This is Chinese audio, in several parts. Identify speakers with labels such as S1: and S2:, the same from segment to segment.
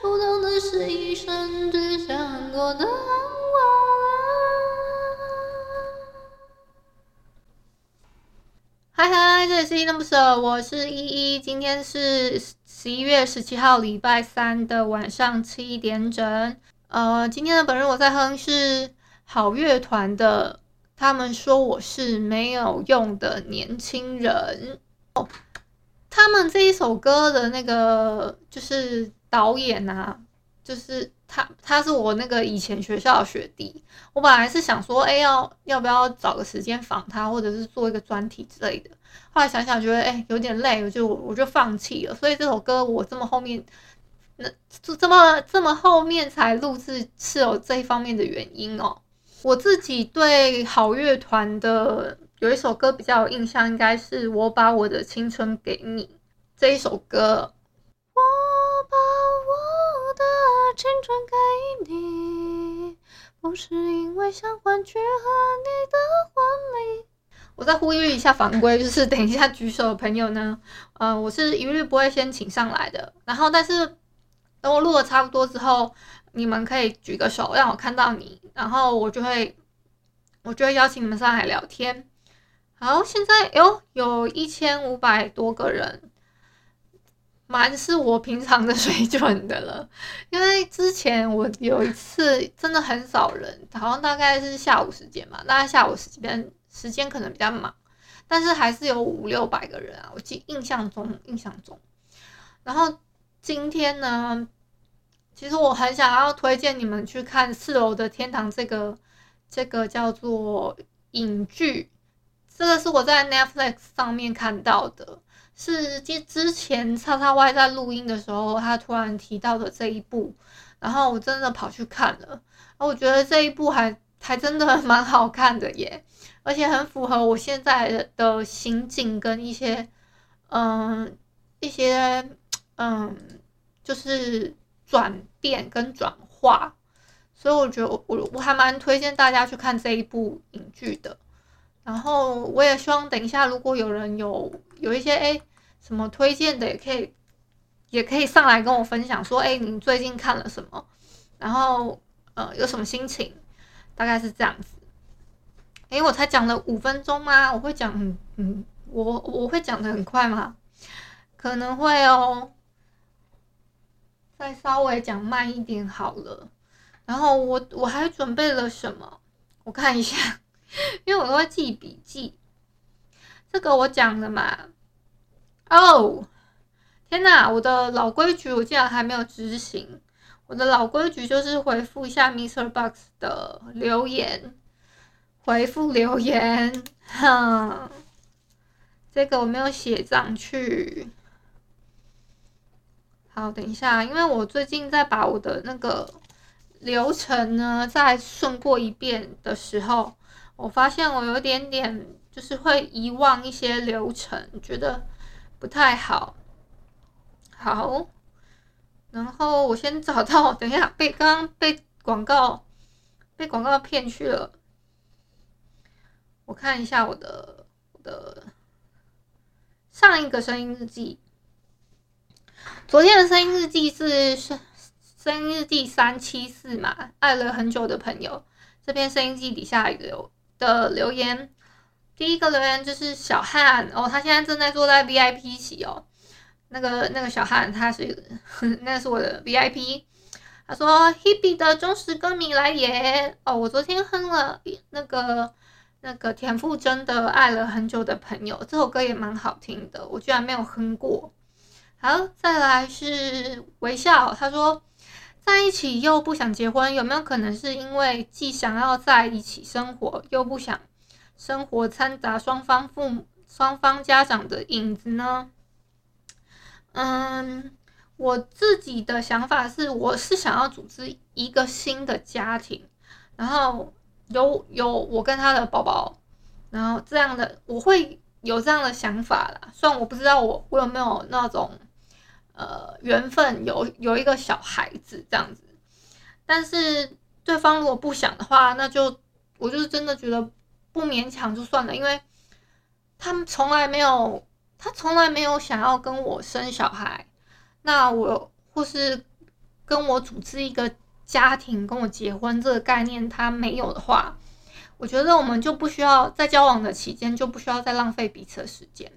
S1: 不懂的是一生只想过得安稳。嗨嗨，这里是依依恋不舍，我是依依，今天是十一月十七号礼拜三的晚上七点整。呃，今天的本日我在哼是好乐团的，他们说我是没有用的年轻人。哦，他们这一首歌的那个就是导演啊，就是他，他是我那个以前学校的学弟。我本来是想说，哎，要要不要找个时间访他，或者是做一个专题之类的。后来想想觉得，哎，有点累，我就我就放弃了。所以这首歌我这么后面。那就这么这么后面才录制，是有这一方面的原因哦。我自己对好乐团的有一首歌比较有印象，应该是我把我的青春给你这一首歌。把我的青春给你，不是因为想换取和你的婚礼。我再呼吁一下法规，就是等一下举手的朋友呢，呃，我是一律不会先请上来的，然后但是。等我录的差不多之后，你们可以举个手让我看到你，然后我就会，我就会邀请你们上来聊天。好，现在哟，有一千五百多个人，蛮是我平常的 水准的了。因为之前我有一次真的很少人，好像大概是下午时间嘛，大概下午时间时间可能比较忙，但是还是有五六百个人啊，我记印象中印象中，然后。今天呢，其实我很想要推荐你们去看《四楼的天堂》这个这个叫做影剧，这个是我在 Netflix 上面看到的，是之之前叉叉 Y 在录音的时候，他突然提到的这一部，然后我真的跑去看了，我觉得这一部还还真的 蛮好看的耶，而且很符合我现在的心境跟一些嗯一些嗯。就是转变跟转化，所以我觉得我我我还蛮推荐大家去看这一部影剧的。然后我也希望等一下如果有人有有一些诶什么推荐的，也可以也可以上来跟我分享说，诶你最近看了什么？然后呃有什么心情？大概是这样子。诶我才讲了五分钟吗？我会讲嗯嗯，我我会讲的很快吗？可能会哦。再稍微讲慢一点好了，然后我我还准备了什么？我看一下，因为我都会记笔记。这个我讲了嘛？哦，天哪！我的老规矩我竟然还没有执行。我的老规矩就是回复一下 MixerBox 的留言，回复留言。哼，这个我没有写上去。好，等一下，因为我最近在把我的那个流程呢再顺过一遍的时候，我发现我有点点就是会遗忘一些流程，觉得不太好。好，然后我先找到，等一下被刚刚被广告被广告骗去了，我看一下我的我的上一个声音日记。昨天的声音日记是声声音日记三七四嘛，爱了很久的朋友，这篇声音记底下有的留言，第一个留言就是小汉哦，他现在正在坐在 VIP 席哦，那个那个小汉他是 那是我的 VIP，他说 Hebe 的忠实歌迷来也哦，我昨天哼了那个那个田馥甄的爱了很久的朋友，这首歌也蛮好听的，我居然没有哼过。好，再来是微笑。他说，在一起又不想结婚，有没有可能是因为既想要在一起生活，又不想生活掺杂双方父母、双方家长的影子呢？嗯，我自己的想法是，我是想要组织一个新的家庭，然后有有我跟他的宝宝，然后这样的我会有这样的想法啦。虽然我不知道我我有没有那种呃缘分有有一个小孩子这样子，但是对方如果不想的话，那就我就是真的觉得不勉强就算了，因为他们从来没有。他从来没有想要跟我生小孩，那我或是跟我组织一个家庭，跟我结婚这个概念他没有的话，我觉得我们就不需要在交往的期间就不需要再浪费彼此的时间。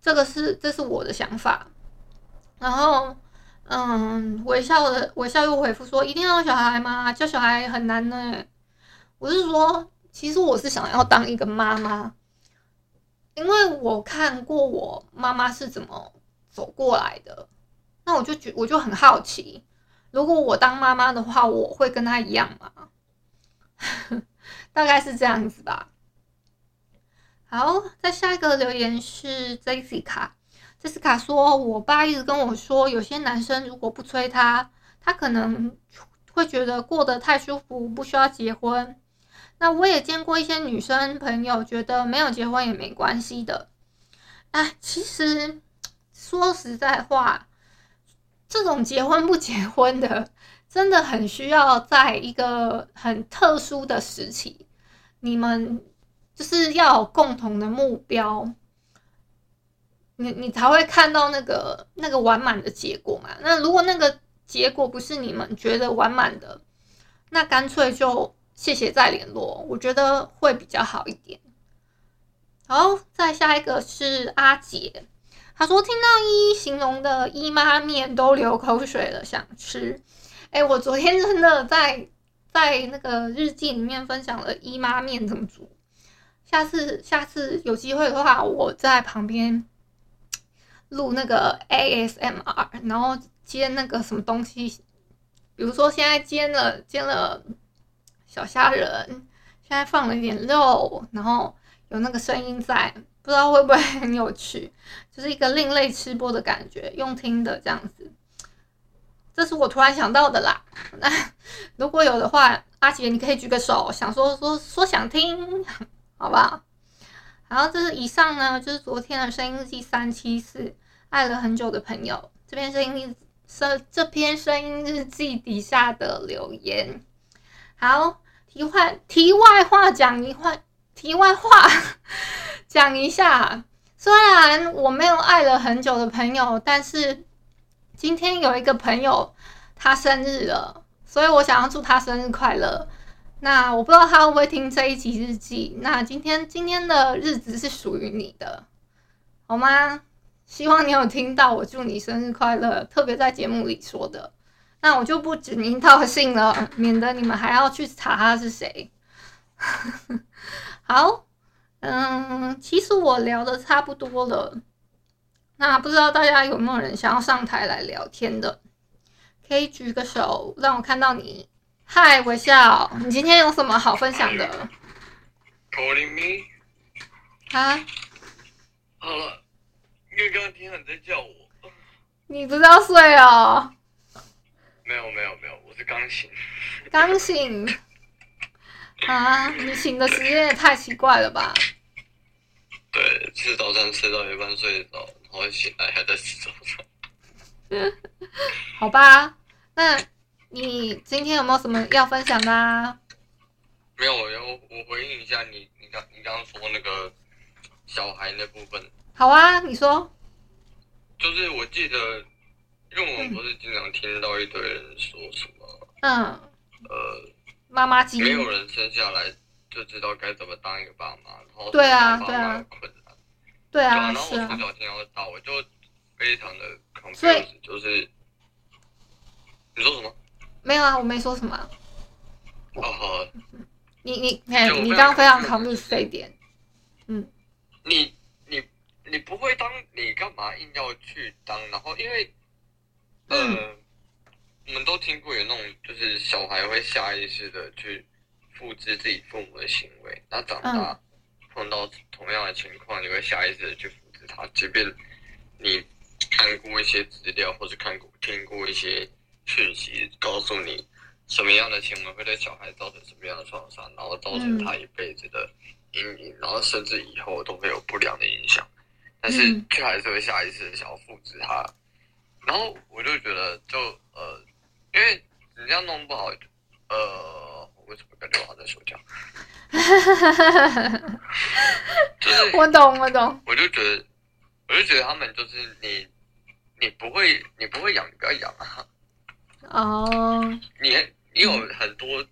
S1: 这个是这是我的想法。然后，嗯，微笑的微笑又回复说：“一定要小孩吗？教小孩很难呢。”我是说，其实我是想要当一个妈妈。因为我看过我妈妈是怎么走过来的，那我就觉我就很好奇，如果我当妈妈的话，我会跟她一样吗？大概是这样子吧。好，再下一个留言是 Jessica，Jessica 说，我爸一直跟我说，有些男生如果不催他，他可能会觉得过得太舒服，不需要结婚。那我也见过一些女生朋友，觉得没有结婚也没关系的。哎，其实说实在话，这种结婚不结婚的，真的很需要在一个很特殊的时期，你们就是要有共同的目标，你你才会看到那个那个完满的结果嘛。那如果那个结果不是你们觉得完满的，那干脆就。谢谢再联络，我觉得会比较好一点。好，再下一个是阿杰，他说听到依依形容的姨妈面都流口水了，想吃。哎，我昨天真的在在那个日记里面分享了姨妈面怎么煮。下次下次有机会的话，我在旁边录那个 ASMR，然后煎那个什么东西，比如说现在煎了煎了。小虾仁，现在放了一点肉，然后有那个声音在，不知道会不会很有趣，就是一个另类吃播的感觉，用听的这样子。这是我突然想到的啦。那如果有的话，阿杰你可以举个手，想说说说想听，好不好？然后这是以上呢，就是昨天的声音日记三七四，爱了很久的朋友这篇声音这这篇声音日记底下的留言。好，题外题外话讲一话，题外话 讲一下。虽然我没有爱了很久的朋友，但是今天有一个朋友他生日了，所以我想要祝他生日快乐。那我不知道他会不会听这一集日记。那今天今天的日子是属于你的，好吗？希望你有听到我祝你生日快乐，特别在节目里说的。那我就不指名道姓了，免得你们还要去查他是谁。好，嗯，其实我聊的差不多了。那不知道大家有没有人想要上台来聊天的？可以举个手，让我看到你。嗨，微笑，你今天有什么好分享的
S2: ？Calling me？
S1: 啊？
S2: 好了，因为刚刚听到你在叫我。
S1: 你不是要睡哦？
S2: 没有没有没有，我是刚醒。
S1: 刚醒啊！你醒的时间也太奇怪了吧？
S2: 对，吃早餐吃到一半睡着，然后醒来还在吃早餐。
S1: 好吧，那你今天有没有什么要分享的啊？
S2: 没有，我我回应一下你，你刚你刚刚说那个小孩那部分。
S1: 好啊，你说。
S2: 就是我记得。因为我们不是经常听到一堆人说什么，
S1: 嗯，
S2: 呃，
S1: 妈妈机，
S2: 没有人生下来就知道该怎么当一个爸妈，然后
S1: 对啊，对啊，
S2: 困难，
S1: 对啊，
S2: 然后我从小听到大，我就非常的 confused，就是你说什么？
S1: 没有啊，我没说什么。
S2: 哦，
S1: 你你哎，你刚刚非常 confused 这一点，嗯，
S2: 你你你不会当，你干嘛硬要去当？然后因为。嗯、呃，我们都听过有那种，就是小孩会下意识的去复制自己父母的行为，那长大碰到同样的情况，你会下意识的去复制他，即便你看过一些资料，或者看过听过一些讯息，告诉你什么样的行为会对小孩造成什么样的创伤，然后造成他一辈子的阴影，然后甚至以后都会有不良的影响，但是却还是会下意识的想要复制它。然后我就觉得就，呃，因为你这样弄不好，呃，我为什么感觉我在说这样？就是
S1: 我懂，我懂。
S2: 我就觉得，我就觉得他们就是你，你不会，你不会养，你不要养啊。
S1: 哦。Oh.
S2: 你你有很多，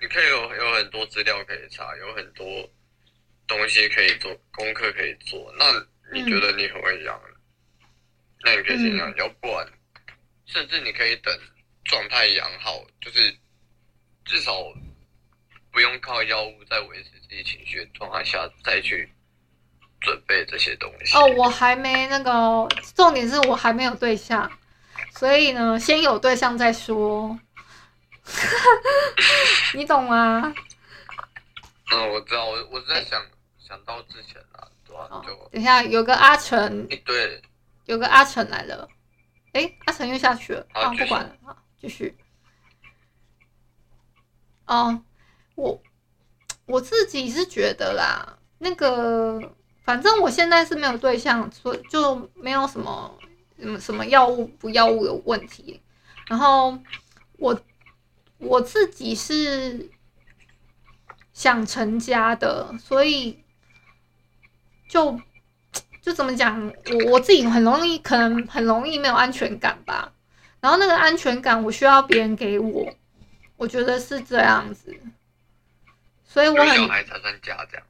S2: 你可以有有很多资料可以查，有很多东西可以做，功课可以做。那你觉得你很会养，嗯、那你可以先养，要不然，甚至你可以等状态养好，就是至少。不用靠药物在维持自己情绪的状态下再去准备这些东西。
S1: 哦，我还没那个，重点是我还没有对象，所以呢，先有对象再说。你懂吗？
S2: 嗯，我知道，我我在想、欸、想到之前啊，对吧？就
S1: 等一下，有个阿成，
S2: 对，
S1: 有个阿成来了。哎、欸，阿成又下去了，啊，不管了，好，继续。哦。我我自己是觉得啦，那个反正我现在是没有对象，所以就没有什么什么什么药物不药物的问题。然后我我自己是想成家的，所以就就怎么讲，我我自己很容易可能很容易没有安全感吧。然后那个安全感我需要别人给我，我觉得是这样子。所以我很
S2: 小孩才算家这样。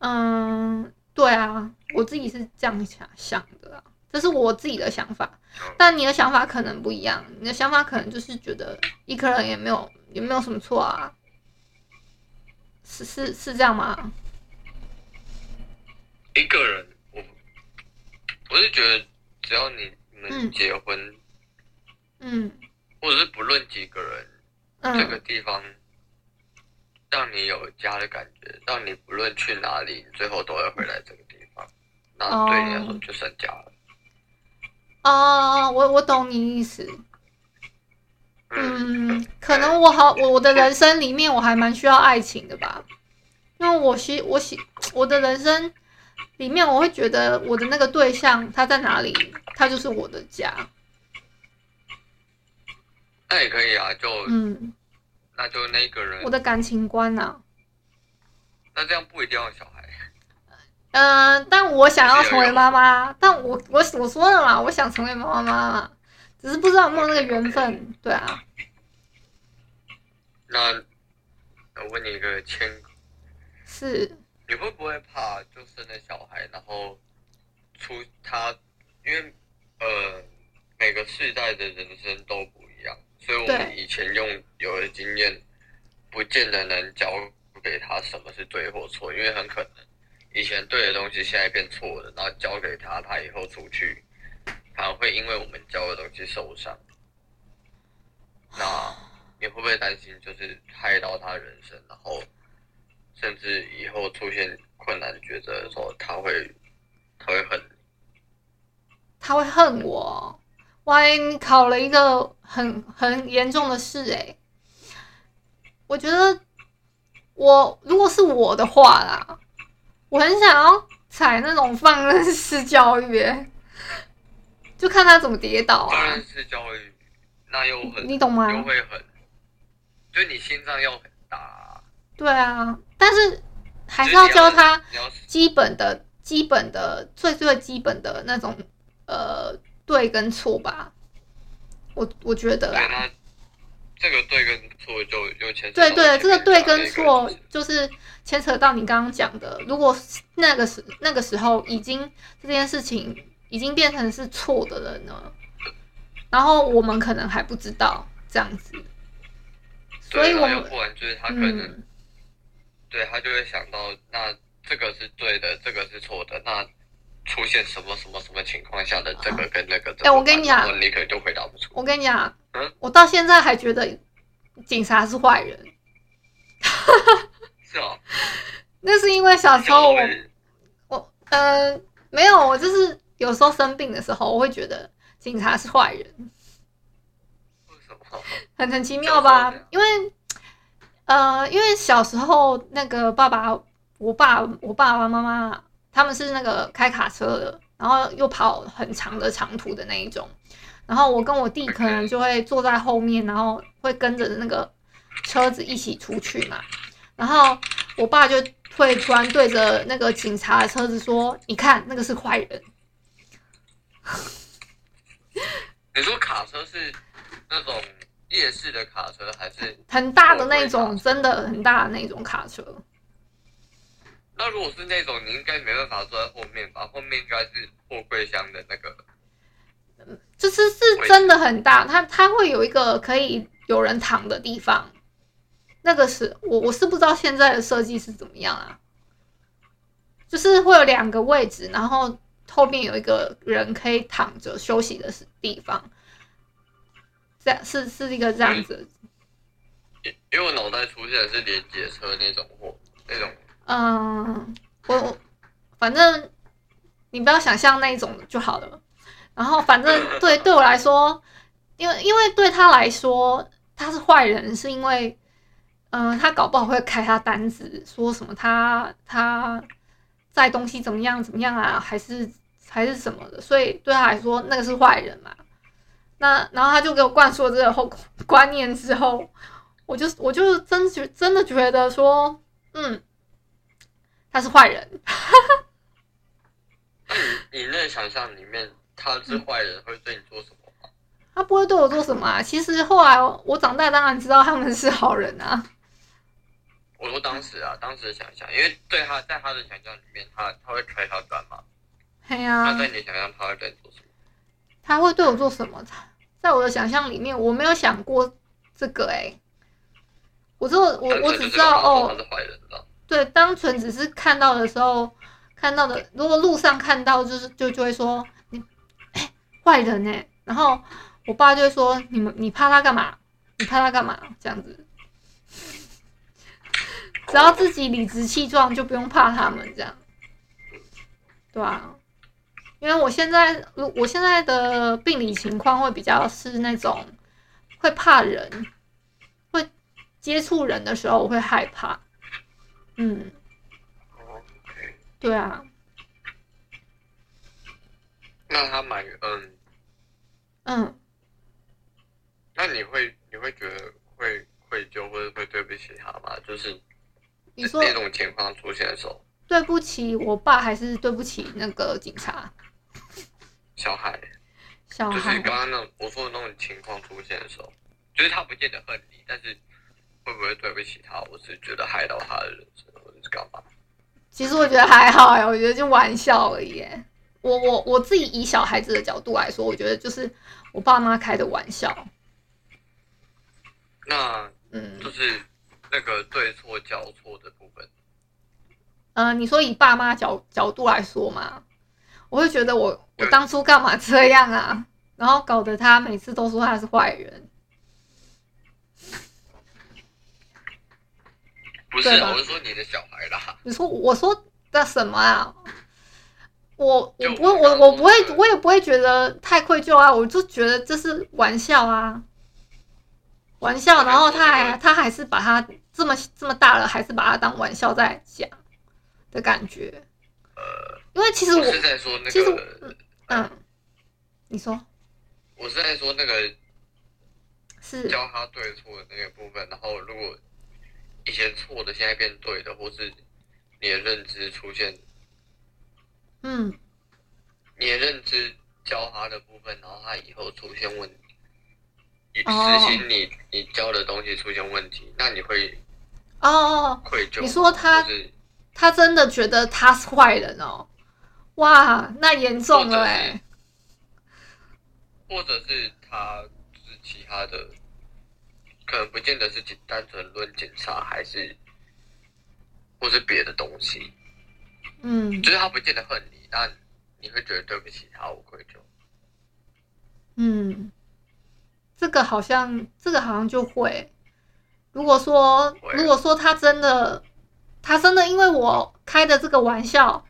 S1: 嗯，对啊，我自己是这样想想的啊，这是我自己的想法。但你的想法可能不一样，你的想法可能就是觉得一个人也没有也没有什么错啊，是是是这样吗？
S2: 一个人，我我是觉得只要你们结婚，
S1: 嗯，
S2: 或者是不论几个人，嗯，这个地方。让你有家的感觉，让你不论去哪里，最后都会回来这个地方。那对你来说就算家了。
S1: 哦，我我懂你意思。嗯，可能我好，我我的人生里面我还蛮需要爱情的吧，因为我喜我喜我的人生里面，我会觉得我的那个对象他在哪里，他就是我的家。
S2: 那也可以啊，就嗯。那就那个人，
S1: 我的感情观呐、啊。
S2: 那这样不一定要小孩。
S1: 嗯、呃，但我想要成为妈妈，但我我我说了嘛，我想成为妈妈嘛，只是不知道有没有那个缘分。对啊。
S2: 那我问你一个千，
S1: 是。
S2: 你会不会怕就生了小孩，然后出他，因为呃每个世代的人生都不一样。所以我们以前用有的经验，不见得能教给他什么是对或错，因为很可能以前对的东西现在变错了，然后教给他，他以后出去，他会因为我们教的东西受伤。那你会不会担心，就是害到他人生，然后甚至以后出现困难抉择的时候，他会他会恨你，
S1: 他会恨我。万一，你考了一个很很严重的事哎！我觉得我如果是我的话啦，我很想要采那种放任式教育，就看他怎么跌倒啊。
S2: 放任式教育，那又很，
S1: 你懂吗？
S2: 又会很，就你心脏要很大。
S1: 对啊，但是还是要教他基本的、基本的、最最基本的那种呃。对跟错吧，我我觉得啊，
S2: 这个对跟错就又牵扯。
S1: 对对，这个对跟错就是牵扯到你刚刚讲的，如果那个时那个时候已经这件事情已经变成是错的人了呢，然后我们可能还不知道这样子，所以我们
S2: 不然就是他可能，嗯、对他就会想到，那这个是对的，这个是错的，那。出现什么什么什么情况下的这个跟那个？哎、
S1: 欸，我跟你讲，
S2: 你可能就回答不出。
S1: 我跟你讲，嗯，我到现在还觉得警察是坏人。
S2: 是哦
S1: 那是因为小时候我，我呃没有，我就是有时候生病的时候，我会觉得警察是坏人。
S2: 为什么？
S1: 很很奇妙吧？因为，呃，因为小时候那个爸爸，我爸，我爸爸妈妈他们是那个开卡车的，然后又跑很长的长途的那一种，然后我跟我弟可能就会坐在后面，然后会跟着那个车子一起出去嘛，然后我爸就会突然对着那个警察的车子说：“你看，那个是坏人。”
S2: 你说卡车是那种夜市的卡车，还是
S1: 很大的那种？真的很大的那种卡车？
S2: 那如果是那种，你应该没办法坐在后面吧？后面应该是货柜箱的那个，
S1: 就是是真的很大，它它会有一个可以有人躺的地方。那个是我我是不知道现在的设计是怎么样啊，就是会有两个位置，然后。后面有一个人可以躺着休息的地方，这样是是一个这样子。
S2: 因因为我脑袋出现的是连接车那种货那种。
S1: 嗯，我我反正你不要想象那种就好了。然后反正对对我来说，因为因为对他来说他是坏人，是因为嗯，他搞不好会开他单子，说什么他他。在东西怎么样？怎么样啊？还是还是什么的？所以对他来说，那个是坏人嘛。那然后他就给我灌输了这个后观念之后，我就我就真觉真的觉得说，嗯，他是坏人。
S2: 你那个想象里面他是坏人，会对你做什么吗？
S1: 他不会对我做什么啊。其实后来我长大，当然知道他们是好人啊。
S2: 我说当时啊，当时的想象，因为对他在他的想象里面，他他会开他单嘛？
S1: 对呀。
S2: 他在你想象，他会对你做什么？
S1: 他会对我做什么？在我的想象里面，我没有想过这个哎、欸。我就我我只知道哦。对，单纯只是看到的时候看到的，如果路上看到，就是就就会说你哎坏人哎、欸，然后我爸就会说你们你怕他干嘛？你怕他干嘛？这样子。只要自己理直气壮，就不用怕他们这样，对啊，因为我现在，我现在的病理情况会比较是那种会怕人，会接触人的时候我会害怕。嗯，对啊。
S2: 那他蛮嗯
S1: 嗯，
S2: 那你会你会觉得会愧疚或者会对不起他吗？就是。
S1: 你说
S2: 那种情况出现的时候，
S1: 对不起我爸，还是对不起那个警察？
S2: 小孩，
S1: 小孩，
S2: 就是刚刚那种我说的那种情况出现的时候，就是他不见得恨你，但是会不会对不起他？我是觉得害到他的人生，或者是干嘛？
S1: 其实我觉得还好呀，我觉得就玩笑而已。我我我自己以小孩子的角度来说，我觉得就是我爸妈开的玩笑。
S2: 那嗯，就是。那个对错交错的
S1: 嗯、呃，你说以爸妈角角度来说嘛，我会觉得我我当初干嘛这样啊？然后搞得他每次都说他是坏人，
S2: 不是，我是说你的小孩啦。
S1: 你说我说的什么啊？我我不会，我我不会，我也不会觉得太愧疚啊。我就觉得这是玩笑啊。玩笑，然后他还他还是把他这么这么大了，还是把他当玩笑在讲的感觉。
S2: 呃，
S1: 因为其实我，
S2: 我是在说那个，
S1: 其实嗯，嗯，你说，
S2: 我是在说那个
S1: 是
S2: 教他对错的那个部分。然后如果以前错的现在变对的，或是你的认知出现，
S1: 嗯，
S2: 你的认知教他的部分，然后他以后出现问题。实行你你教的东西出现问题，那你会
S1: 哦
S2: 愧疚？
S1: 你说他他真的觉得他是坏人哦？哇，那严重了哎！
S2: 或者是他是其他的，可能不见得是单纯论警察，还是或是别的东西。
S1: 嗯，
S2: 就是他不见得恨你，但你会觉得对不起他，我愧疚。
S1: 嗯。这个好像，这个好像就会。如果说，如果说他真的，他真的因为我开的这个玩笑，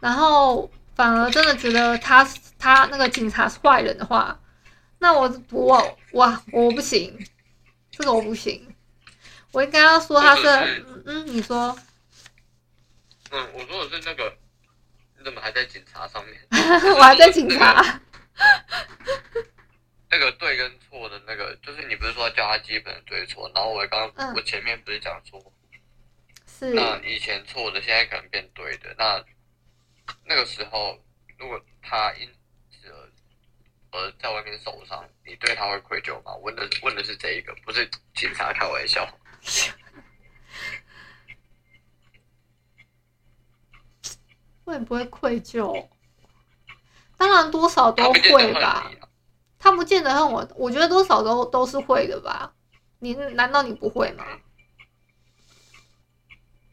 S1: 然后反而真的觉得他他那个警察是坏人的话，那我我我我不行，这个我不行，我应该要说他是，是嗯，你说，
S2: 嗯，我说的是那个，你怎么还在警察上面？
S1: 我还在警察。
S2: 那个对跟错的那个，就是你不是说要教他基本的对错，然后我刚刚、嗯、我前面不是讲说，
S1: 是
S2: 那以前错的，现在可能变对的，那那个时候如果他因此而而在外面受伤，你对他会愧疚吗？问的问的是这一个，不是警察开玩笑。
S1: 会不会愧疚？当然多少都会吧。他不见得恨我，我觉得多少都都是会的吧。你难道你不会吗？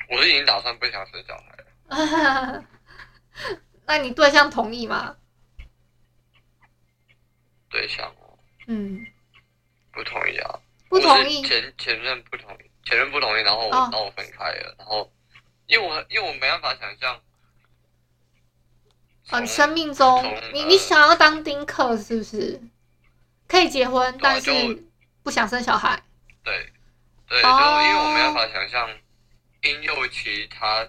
S2: 我是已经打算不想生小孩了。
S1: 那你对象同意吗？
S2: 对象哦，
S1: 嗯，
S2: 不同意啊。
S1: 不同意。
S2: 前前任不同意，前任不同意，然后我然后我分开了，哦、然后因为我因为我没办法想象。
S1: 啊，你生命中，你你想要当丁克是不是？可以结婚，但是不想生小孩。
S2: 对，对，就因为我没办法想象，婴幼期他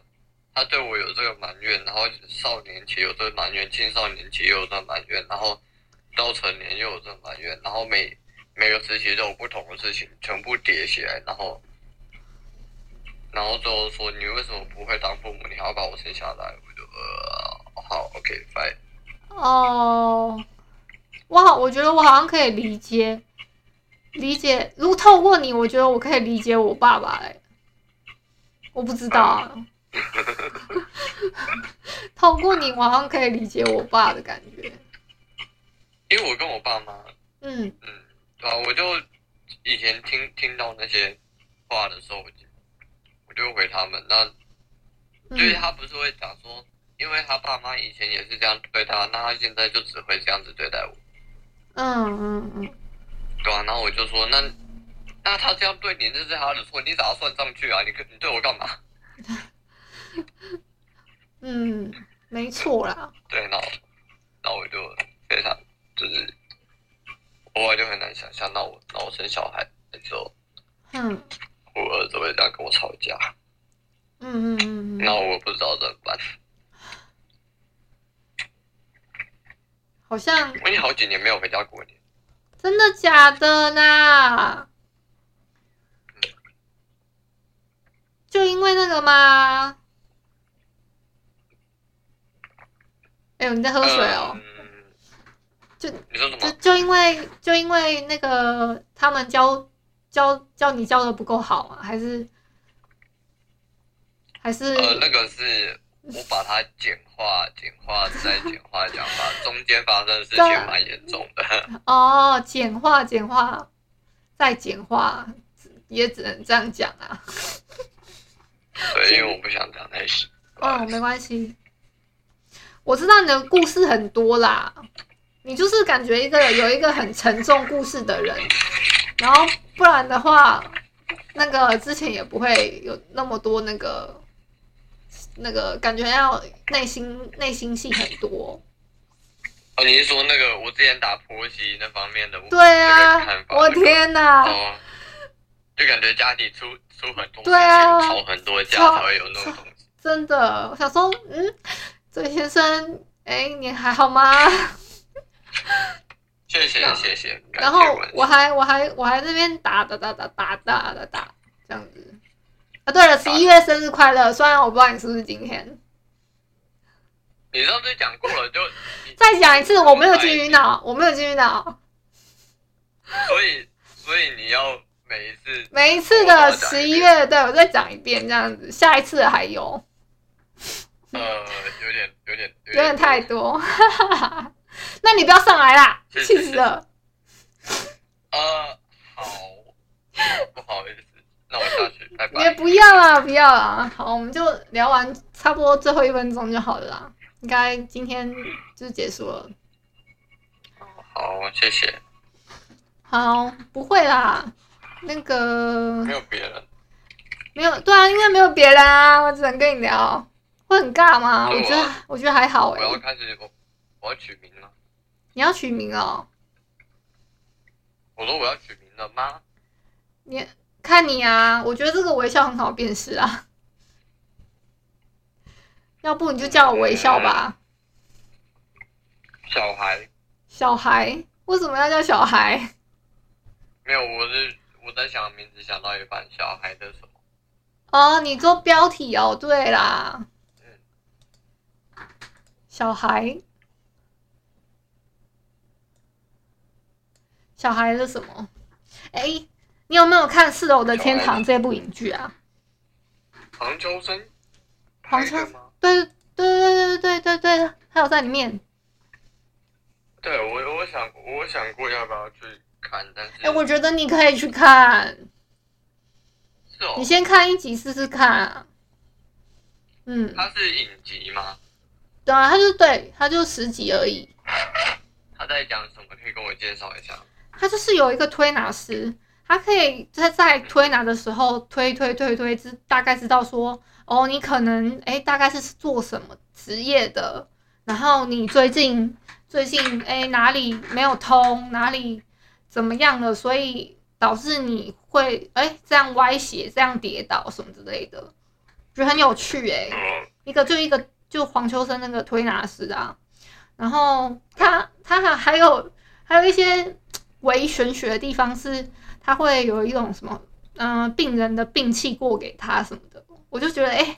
S2: 他对我有这个埋怨，然后少年期有这个埋怨，青少年期又有这个埋怨，然后到成年又有这个埋怨，然后每每个时期都有不同的事情，全部叠起来，然后然后最后说你为什么不会当父母？你还要把我生下来？我就呃，好，OK，fine。
S1: 哦。我好，我觉得我好像可以理解，理解。如果透过你，我觉得我可以理解我爸爸。哎，我不知道啊。透过你，我好像可以理解我爸的感觉。
S2: 因为我跟我爸妈，
S1: 嗯
S2: 嗯，对啊，我就以前听听到那些话的时候，我就我就回他们。那，就是他不是会讲说，因为他爸妈以前也是这样对他，那他现在就只会这样子对待我。
S1: 嗯嗯嗯，
S2: 对啊，然后我就说，那那他这样对你，这是他的错，你咋算上去啊？你你对我干嘛？
S1: 嗯，没错啦。
S2: 对，然后，然后我就非常就是，偶尔就很难想象，那我那我生小孩的时候，
S1: 嗯，
S2: 我儿子会这样跟我吵架，
S1: 嗯嗯嗯，
S2: 那我不知道怎么办。
S1: 好像
S2: 我已经好几年没有回家过年，
S1: 真的假的呢？就因为那个吗？哎呦，你在喝水哦？
S2: 嗯、
S1: 就
S2: 你说什么？
S1: 就就因为就因为那个他们教教教你教的不够好啊？还是还是？
S2: 呃，那个是。我把它简化、简化再简化讲法，中间发生的事情蛮严重的。
S1: 哦，简化、简化再简化，也只能这样讲啊。
S2: 对，因为我不想讲太细。
S1: 哦，没关系。我知道你的故事很多啦，你就是感觉一个有一个很沉重故事的人，然后不然的话，那个之前也不会有那么多那个。那个感觉要内心内心戏很多。
S2: 哦，你是说那个我之前打婆媳那方面的？
S1: 对啊，我天哪！
S2: 哦，就感觉家里出出很多，
S1: 对啊，
S2: 吵很多架才会有那种东西。
S1: 真的，我想说，嗯，这位先生，哎，你还好吗？
S2: 谢 谢谢谢。
S1: 然后我还我还我还那边打打打打打打打打这样子。啊，对了，十一月生日快乐！虽然我不知道你是不是今天，
S2: 你上次讲过了，就
S1: 再讲一次，我没有进去脑，我没有进去脑。
S2: 所以，所以你要每一次，
S1: 每一次的十一月，对，我再讲一遍，这样子，下一次还有。
S2: 呃，有点，有点，
S1: 有点太多。那你不要上来啦，气死了。
S2: 呃，好，不好意思。那我下去，拜拜。
S1: 也不要啦，不要啦。好，我们就聊完，差不多最后一分钟就好了啦。应该今天就结束了。
S2: 好，谢谢。
S1: 好，不会啦。那个
S2: 没有别人。
S1: 没有，对啊，因为没有别人啊，我只能跟你聊。会很尬吗？
S2: 我，
S1: 觉得我觉得还好哎、欸。
S2: 我要开始我我要取名了。
S1: 你要取名哦？
S2: 我说我要取名了吗？
S1: 你看你啊，我觉得这个微笑很好辨识啊。要不你就叫我微笑吧。
S2: 小孩。
S1: 小孩？为什么要叫小孩？
S2: 没有，我是我在想名字，想到一半，小孩的什么？
S1: 哦，你做标题哦，对啦。
S2: 嗯。
S1: 小孩。小孩的什么？哎，你有没有看《四楼的天堂》这部影剧啊？
S2: 黄秋生。
S1: 黄秋生。对对对对对对对，还有在里面。
S2: 对我，我想我想过要不要去看，但是
S1: 哎，我觉得你可以去看。
S2: 是哦。
S1: 你先看一集试试看啊。嗯。
S2: 它是影集吗？
S1: 对啊，它就对，它就十集而已。
S2: 他在讲什么？可以跟我介绍一下。
S1: 他就是有一个推拿师，他可以在在推拿的时候推推推推，知大概知道说，哦，你可能哎，大概是做什么职业的，然后你最近最近哎哪里没有通，哪里怎么样了，所以导致你会哎这样歪斜，这样跌倒什么之类的，觉得很有趣哎，一个就一个就黄秋生那个推拿师啊，然后他他还还有还有一些。唯玄学的地方是，他会有一种什么，嗯、呃，病人的病气过给他什么的，我就觉得，哎、欸，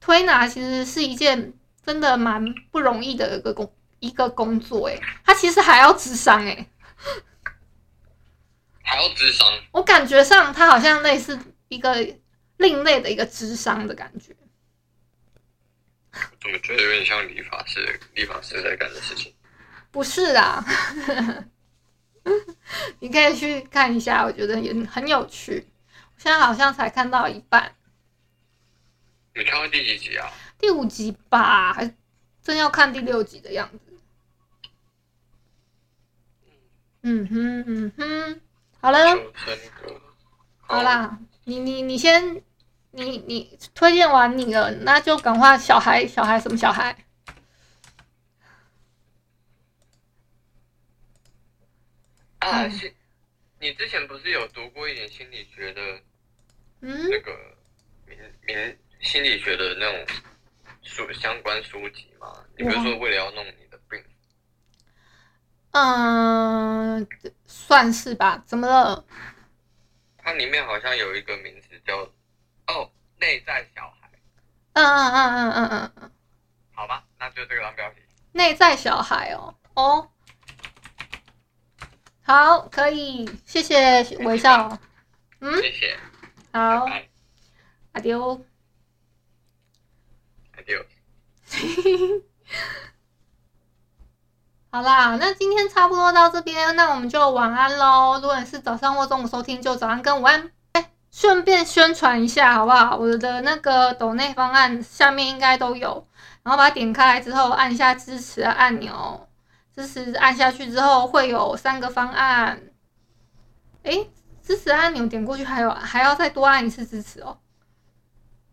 S1: 推拿其实是一件真的蛮不容易的一个工一个工作，哎，他其实还要智商，哎，
S2: 还要智商，
S1: 我感觉上他好像类似一个另类的一个智商的感觉，
S2: 我觉得有点像理发师，理发师在干的事情，
S1: 不是啊。你可以去看一下，我觉得也很有趣。我现在好像才看到一半。
S2: 你看到第几集啊？
S1: 第五集吧，还正要看第六集的样子。嗯哼嗯哼，好了，好啦，你你你先，你你推荐完你了，那就赶快小孩小孩什么小孩？
S2: 啊，心，你之前不是有读过一点心理学的，嗯，那个民民心理学的那种书相关书籍吗？你不是说为了要弄你的病？
S1: 嗯，算是吧。怎么了？
S2: 它里面好像有一个名字叫哦，内在小孩。
S1: 嗯嗯嗯嗯嗯嗯嗯。
S2: 好吧，那就这个当标题。
S1: 内在小孩哦，哦。好，可以，谢谢微笑。嗯，
S2: 谢谢。
S1: 好，阿丢，
S2: 阿丢。
S1: 好啦，那今天差不多到这边，那我们就晚安喽。如果你是早上或中午收听，就早安跟午安。哎，顺便宣传一下好不好？我的那个抖内方案下面应该都有，然后把它点开来之后，按一下支持的按钮。支持按下去之后会有三个方案，诶，支持按钮点过去还有还要再多按一次支持哦。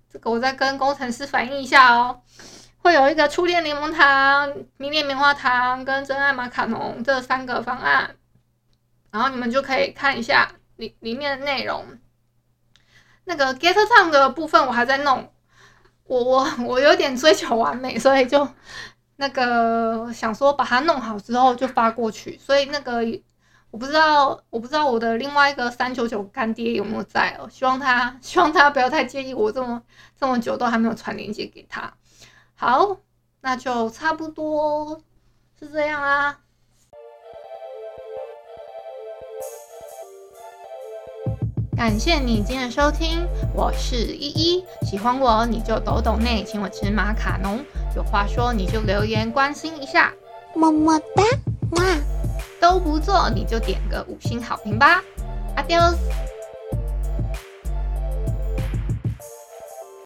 S1: 这个我再跟工程师反映一下哦。会有一个初恋柠檬糖、迷恋棉花糖跟真爱马卡龙这三个方案，然后你们就可以看一下里里面的内容。那个 Get Time 的部分我还在弄，我我我有点追求完美，所以就。那个想说把它弄好之后就发过去，所以那个我不知道，我不知道我的另外一个三九九干爹有没有在哦。希望他希望他不要太介意我这么这么久都还没有传链接给他。好，那就差不多是这样啦。感谢你今天的收听，我是依依。喜欢我你就抖抖内，请我吃马卡龙。有话说你就留言关心一下，么么哒，哇，都不做你就点个五星好评吧，Adios。